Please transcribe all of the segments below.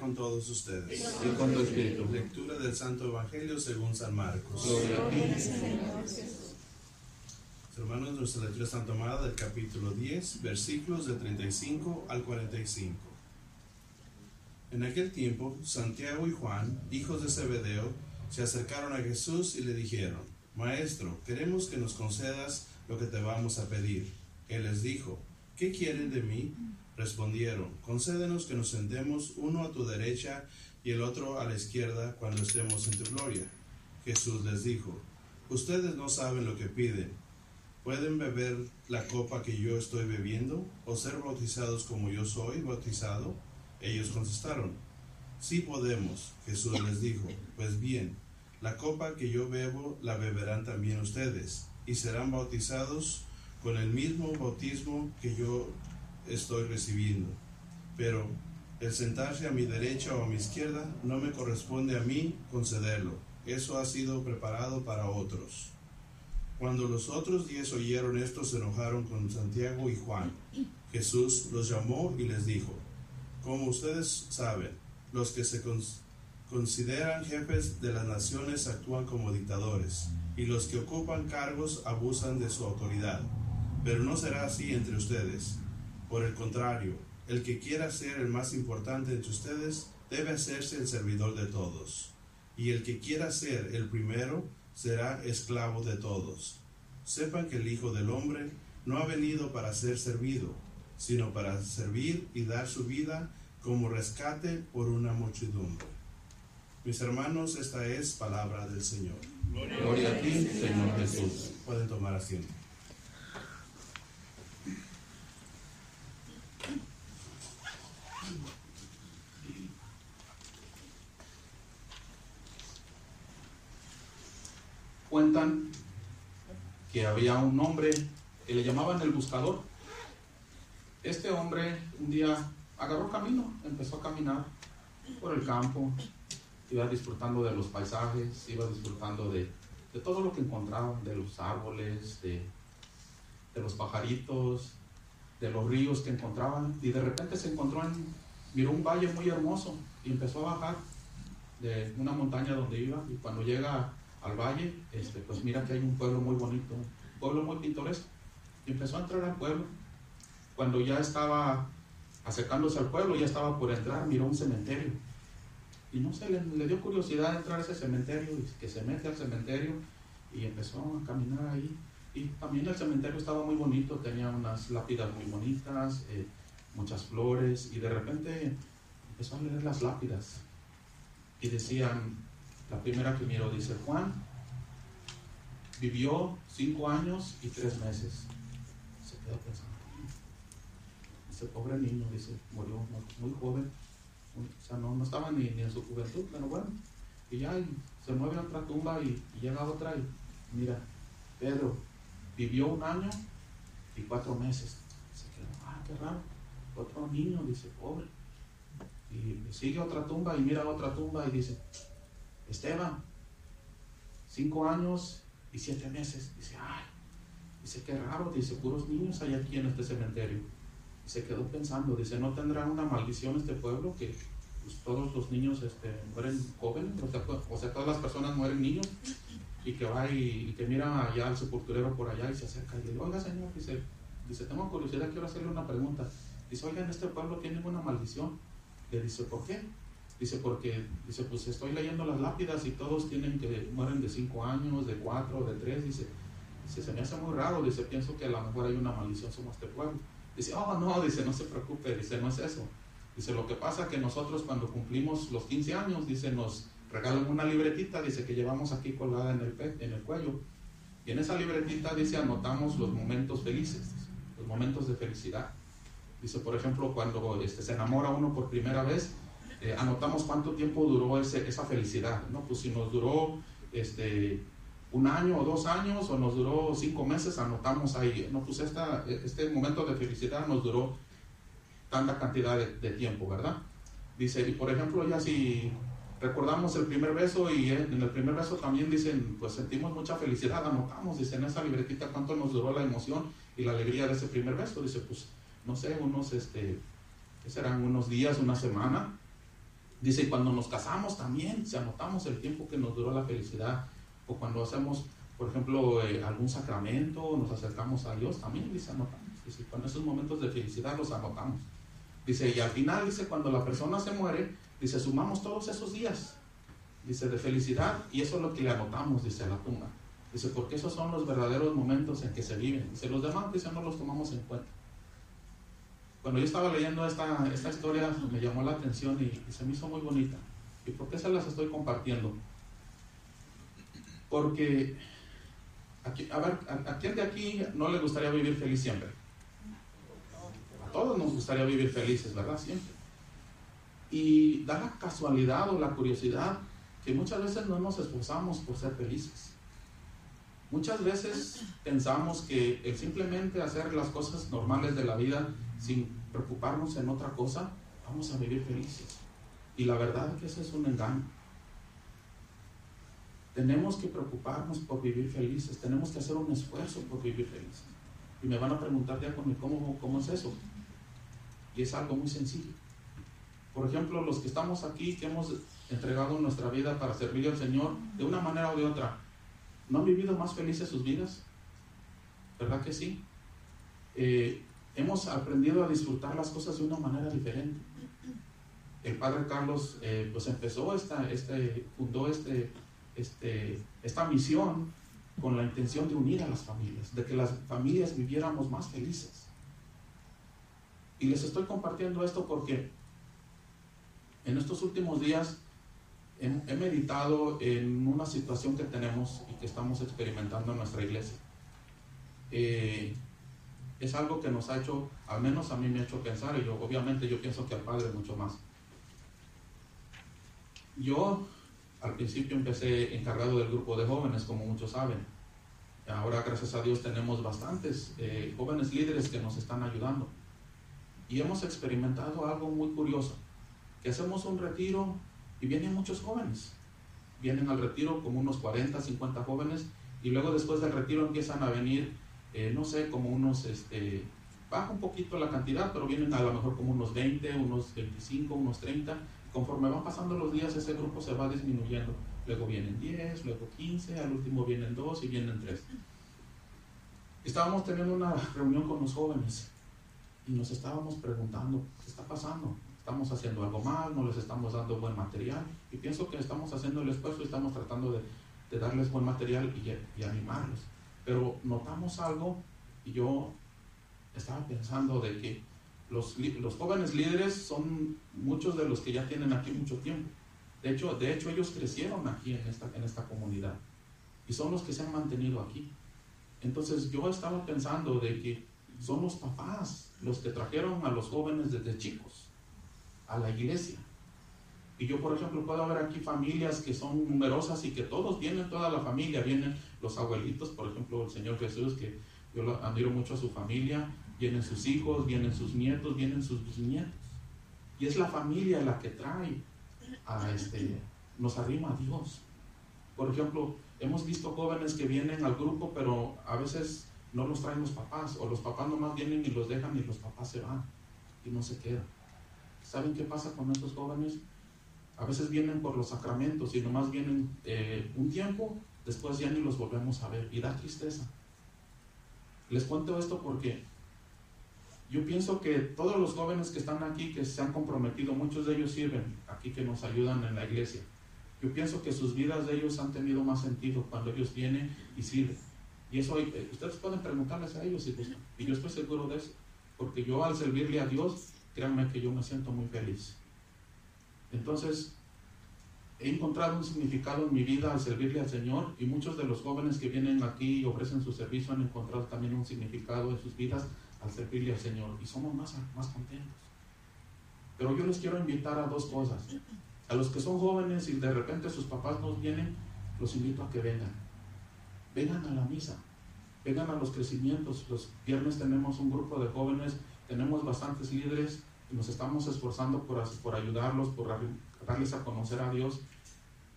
con todos ustedes. Y con tu espíritu. Lectura del Santo Evangelio según San Marcos. Gloria a ti, Señor. Hermanos, nuestra lectura está tomada del capítulo 10, versículos de 35 al 45. En aquel tiempo, Santiago y Juan, hijos de Zebedeo, se acercaron a Jesús y le dijeron, Maestro, queremos que nos concedas lo que te vamos a pedir. Él les dijo, ¿qué quieren de mí? Respondieron, concédenos que nos sentemos uno a tu derecha y el otro a la izquierda cuando estemos en tu gloria. Jesús les dijo, ustedes no saben lo que piden. ¿Pueden beber la copa que yo estoy bebiendo o ser bautizados como yo soy bautizado? Ellos contestaron, sí podemos. Jesús les dijo, pues bien, la copa que yo bebo la beberán también ustedes y serán bautizados con el mismo bautismo que yo estoy recibiendo. Pero el sentarse a mi derecha o a mi izquierda no me corresponde a mí concederlo. Eso ha sido preparado para otros. Cuando los otros diez oyeron esto, se enojaron con Santiago y Juan. Jesús los llamó y les dijo, como ustedes saben, los que se consideran jefes de las naciones actúan como dictadores, y los que ocupan cargos abusan de su autoridad. Pero no será así entre ustedes. Por el contrario, el que quiera ser el más importante entre ustedes debe hacerse el servidor de todos. Y el que quiera ser el primero será esclavo de todos. Sepan que el Hijo del Hombre no ha venido para ser servido, sino para servir y dar su vida como rescate por una muchedumbre. Mis hermanos, esta es palabra del Señor. Gloria a ti, Señor Jesús. Pueden tomar asiento. Que había un hombre que le llamaban el buscador. Este hombre un día agarró camino, empezó a caminar por el campo, iba disfrutando de los paisajes, iba disfrutando de, todo lo que encontraba, de los árboles, de, de, los pajaritos, de los ríos que encontraban, y de repente se encontró en, miró un valle muy hermoso y empezó a bajar de una montaña donde iba, y cuando llega al valle, este, pues mira que hay un pueblo muy bonito, un pueblo muy pintoresco, y empezó a entrar al pueblo. Cuando ya estaba acercándose al pueblo, ya estaba por entrar, miró un cementerio. Y no sé, le, le, dio curiosidad entrar a ese cementerio, y que se mete al cementerio y empezó a caminar ahí. Y también el cementerio estaba muy bonito, tenía unas lápidas muy bonitas, eh, muchas flores, y de repente empezó a leer las lápidas. Y decían, la primera que miró dice, Juan vivió cinco años y tres meses. Se quedó pensando, ese pobre niño, dice, murió muy, joven, o sea, no, no estaba ni, ni, en su juventud, pero bueno, y ya se mueve a otra tumba y, y llega otra y mira, Pedro vivió un año y cuatro meses. Se quedó, ah, qué raro, otro niño, dice, pobre. Y sigue otra tumba y mira otra tumba y dice, Esteban, cinco años y siete meses. Dice, ay, dice, qué raro, dice, puros niños hay aquí en este cementerio. Y se quedó pensando, dice, ¿no tendrá una maldición este pueblo que pues, todos los niños este, mueren jóvenes? O sea, todas las personas mueren niños y que va y, que mira allá al sepulturero por allá y se acerca y le dice, oiga señor, dice, dice, tengo curiosidad, quiero hacerle una pregunta. Dice, oiga, en este pueblo tienen una maldición. Le dice, ¿por qué? Dice, porque, dice, pues estoy leyendo las lápidas y todos tienen que mueren de 5 años, de 4, de 3. Dice, dice, se me hace muy raro. Dice, pienso que a lo mejor hay una maldición sobre este pueblo. Dice, oh, no, dice, no se preocupe. Dice, no es eso. Dice, lo que pasa que nosotros cuando cumplimos los 15 años, dice, nos regalan una libretita, dice, que llevamos aquí colgada en el, en el cuello. Y en esa libretita, dice, anotamos los momentos felices, los momentos de felicidad. Dice, por ejemplo, cuando este, se enamora uno por primera vez, eh, anotamos cuánto tiempo duró ese, esa felicidad, ¿no? Pues si nos duró este, un año o dos años o nos duró cinco meses, anotamos ahí, no, pues esta, este momento de felicidad nos duró tanta cantidad de, tiempo, ¿verdad? Dice, y por ejemplo, ya si recordamos el primer beso y en el primer beso también dicen, pues sentimos mucha felicidad, anotamos, dice en esa libretita cuánto nos duró la emoción y la alegría de ese primer beso, dice, pues no sé, unos, este, ¿qué serán? Unos días, una semana, Dice, cuando nos casamos también, si anotamos el tiempo que nos duró la felicidad, o cuando hacemos, por ejemplo, eh, algún sacramento, nos acercamos a Dios, también dice, anotamos. Dice, cuando esos momentos de felicidad los anotamos. Dice, y al final, dice, cuando la persona se muere, dice, sumamos todos esos días, dice, de felicidad, y eso es lo que le anotamos, dice, a la tumba. Dice, porque esos son los verdaderos momentos en que se viven. Dice, los demás, dice, no los tomamos en cuenta. Cuando yo estaba leyendo esta, esta historia, me llamó la atención y, se me hizo muy bonita. ¿Y por qué se las estoy compartiendo? Porque, a ver, ¿a, quién de aquí no le gustaría vivir feliz siempre? A todos nos gustaría vivir felices, ¿verdad? Siempre. Y da la casualidad o la curiosidad que muchas veces no nos esforzamos por ser felices. Muchas veces pensamos que el simplemente hacer las cosas normales de la vida sin preocuparnos en otra cosa, vamos a vivir felices. Y la verdad es que eso es un engaño. Tenemos que preocuparnos por vivir felices, tenemos que hacer un esfuerzo por vivir felices. Y me van a preguntar ya ¿cómo, cómo es eso? Y es algo muy sencillo. Por ejemplo, los que estamos aquí, que hemos entregado nuestra vida para servir al Señor de una manera o de otra, ¿no han vivido más felices sus vidas? ¿Verdad que sí? Eh, hemos aprendido a disfrutar las cosas de una manera diferente. El padre Carlos eh, pues empezó esta, este, fundó este, este, esta misión con la intención de unir a las familias, de que las familias viviéramos más felices. Y les estoy compartiendo esto porque en estos últimos días he, meditado en una situación que tenemos y que estamos experimentando en nuestra iglesia. Eh, es algo que nos ha hecho, al menos a mí me ha hecho pensar, y yo obviamente yo pienso que al Padre mucho más. Yo al principio empecé encargado del grupo de jóvenes, como muchos saben. Ahora, gracias a Dios, tenemos bastantes eh, jóvenes líderes que nos están ayudando. Y hemos experimentado algo muy curioso, que hacemos un retiro y vienen muchos jóvenes. Vienen al retiro como unos 40, 50 jóvenes y luego después del retiro empiezan a venir eh, no sé, como unos, este, baja un poquito la cantidad, pero vienen a lo mejor como unos 20, unos 25, unos 30. Conforme van pasando los días, ese grupo se va disminuyendo. Luego vienen 10, luego 15, al último vienen 2 y vienen 3. Estábamos teniendo una reunión con los jóvenes y nos estábamos preguntando, ¿qué está pasando? ¿Estamos haciendo algo mal? ¿No les estamos dando buen material? Y pienso que estamos haciendo el esfuerzo y estamos tratando de, de darles buen material y, y animarlos. Pero notamos algo y yo estaba pensando de que los, los, jóvenes líderes son muchos de los que ya tienen aquí mucho tiempo. De hecho, de hecho ellos crecieron aquí en esta, en esta comunidad y son los que se han mantenido aquí. Entonces yo estaba pensando de que son los papás los que trajeron a los jóvenes desde chicos a la iglesia. Y yo, por ejemplo, puedo ver aquí familias que son numerosas y que todos vienen, toda la familia, vienen los abuelitos, por ejemplo, el Señor Jesús, que yo lo admiro mucho a su familia, vienen sus hijos, vienen sus nietos, vienen sus bisnietos. Y es la familia la que trae a este, nos arrima a Dios. Por ejemplo, hemos visto jóvenes que vienen al grupo, pero a veces no los traen los papás, o los papás nomás vienen y los dejan y los papás se van y no se quedan. ¿Saben qué pasa con estos jóvenes? A veces vienen por los sacramentos y nomás vienen eh, un tiempo, después ya ni los volvemos a ver y da tristeza. Les cuento esto porque yo pienso que todos los jóvenes que están aquí, que se han comprometido, muchos de ellos sirven aquí, que nos ayudan en la iglesia. Yo pienso que sus vidas de ellos han tenido más sentido cuando ellos vienen y sirven. Y eso, eh, ustedes pueden preguntarles a ellos si Y yo estoy seguro de eso. Porque yo al servirle a Dios, créanme que yo me siento muy feliz. Entonces, he encontrado un significado en mi vida al servirle al Señor y muchos de los jóvenes que vienen aquí y ofrecen su servicio han encontrado también un significado en sus vidas al servirle al Señor y somos más, más contentos. Pero yo les quiero invitar a dos cosas. A los que son jóvenes y de repente sus papás no vienen, los invito a que vengan. Vengan a la misa, vengan a los crecimientos. Los viernes tenemos un grupo de jóvenes, tenemos bastantes líderes nos estamos esforzando por, por ayudarlos, por darles a conocer a Dios.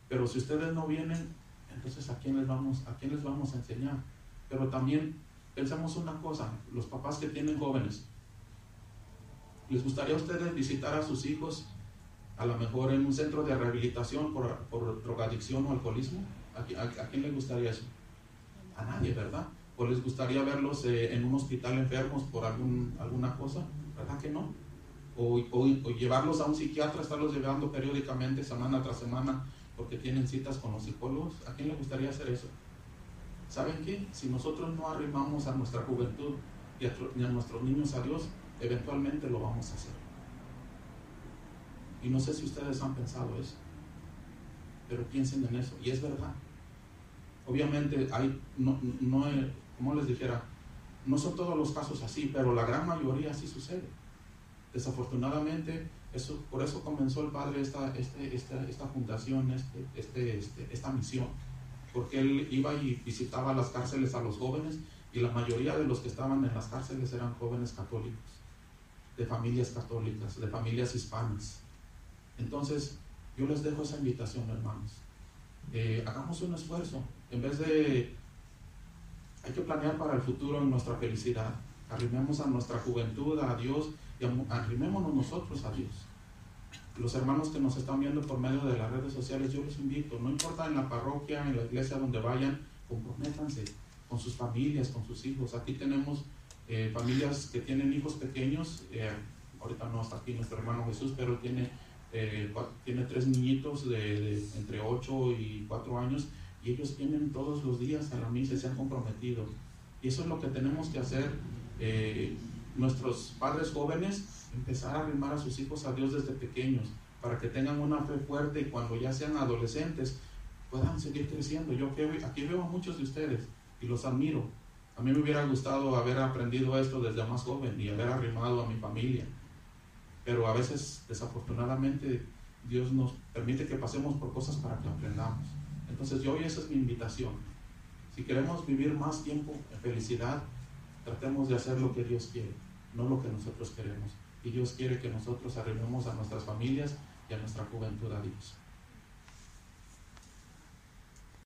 Pero si ustedes no vienen, entonces ¿a quién les vamos, a quién les vamos a enseñar? Pero también pensamos una cosa, los papás que tienen jóvenes, ¿les gustaría a ustedes visitar a sus hijos a lo mejor en un centro de rehabilitación por, por drogadicción o alcoholismo. ¿A, a, a quién le gustaría eso? A nadie, ¿verdad? ¿O les gustaría verlos eh, en un hospital enfermos por algún, alguna cosa? ¿Verdad que no? O, o, llevarlos a un psiquiatra, estarlos llevando periódicamente, semana tras semana, porque tienen citas con los psicólogos. ¿A quién le gustaría hacer eso? ¿Saben qué? Si nosotros no arrimamos a nuestra juventud y a, nuestros niños a Dios, eventualmente lo vamos a hacer. Y no sé si ustedes han pensado eso, pero piensen en eso. Y es verdad. Obviamente hay, no, no, como les dijera, no son todos los casos así, pero la gran mayoría así sucede. Desafortunadamente, eso, por eso comenzó el padre esta, este, esta, esta fundación, este, este, este, esta misión, porque él iba y visitaba las cárceles a los jóvenes y la mayoría de los que estaban en las cárceles eran jóvenes católicos, de familias católicas, de familias hispanas. Entonces, yo les dejo esa invitación, hermanos. Eh, hagamos un esfuerzo, en vez de... Hay que planear para el futuro en nuestra felicidad. Arrimemos a nuestra juventud, a Dios, y arrimémonos nosotros a Dios. Los hermanos que nos están viendo por medio de las redes sociales, yo los invito, no importa en la parroquia, en la iglesia donde vayan, comprométanse con sus familias, con sus hijos. Aquí tenemos eh, familias que tienen hijos pequeños, eh, ahorita no está aquí nuestro hermano Jesús, pero tiene eh, tiene tres niñitos de, entre 8 y 4 años y ellos vienen todos los días a la misa se han comprometido. Y eso es lo que tenemos que hacer eh, nuestros padres jóvenes, empezar a arrimar a sus hijos a Dios desde pequeños, para que tengan una fe fuerte y cuando ya sean adolescentes puedan seguir creciendo. Yo aquí veo a muchos de ustedes y los admiro. A mí me hubiera gustado haber aprendido esto desde más joven y haber arrimado a mi familia pero a veces, desafortunadamente, Dios nos permite que pasemos por cosas para que aprendamos. Entonces, yo hoy esa es mi invitación. Si queremos vivir más tiempo en felicidad, tratemos de hacer lo que Dios quiere, no lo que nosotros queremos. Y Dios quiere que nosotros arreglemos a nuestras familias y a nuestra juventud a Dios.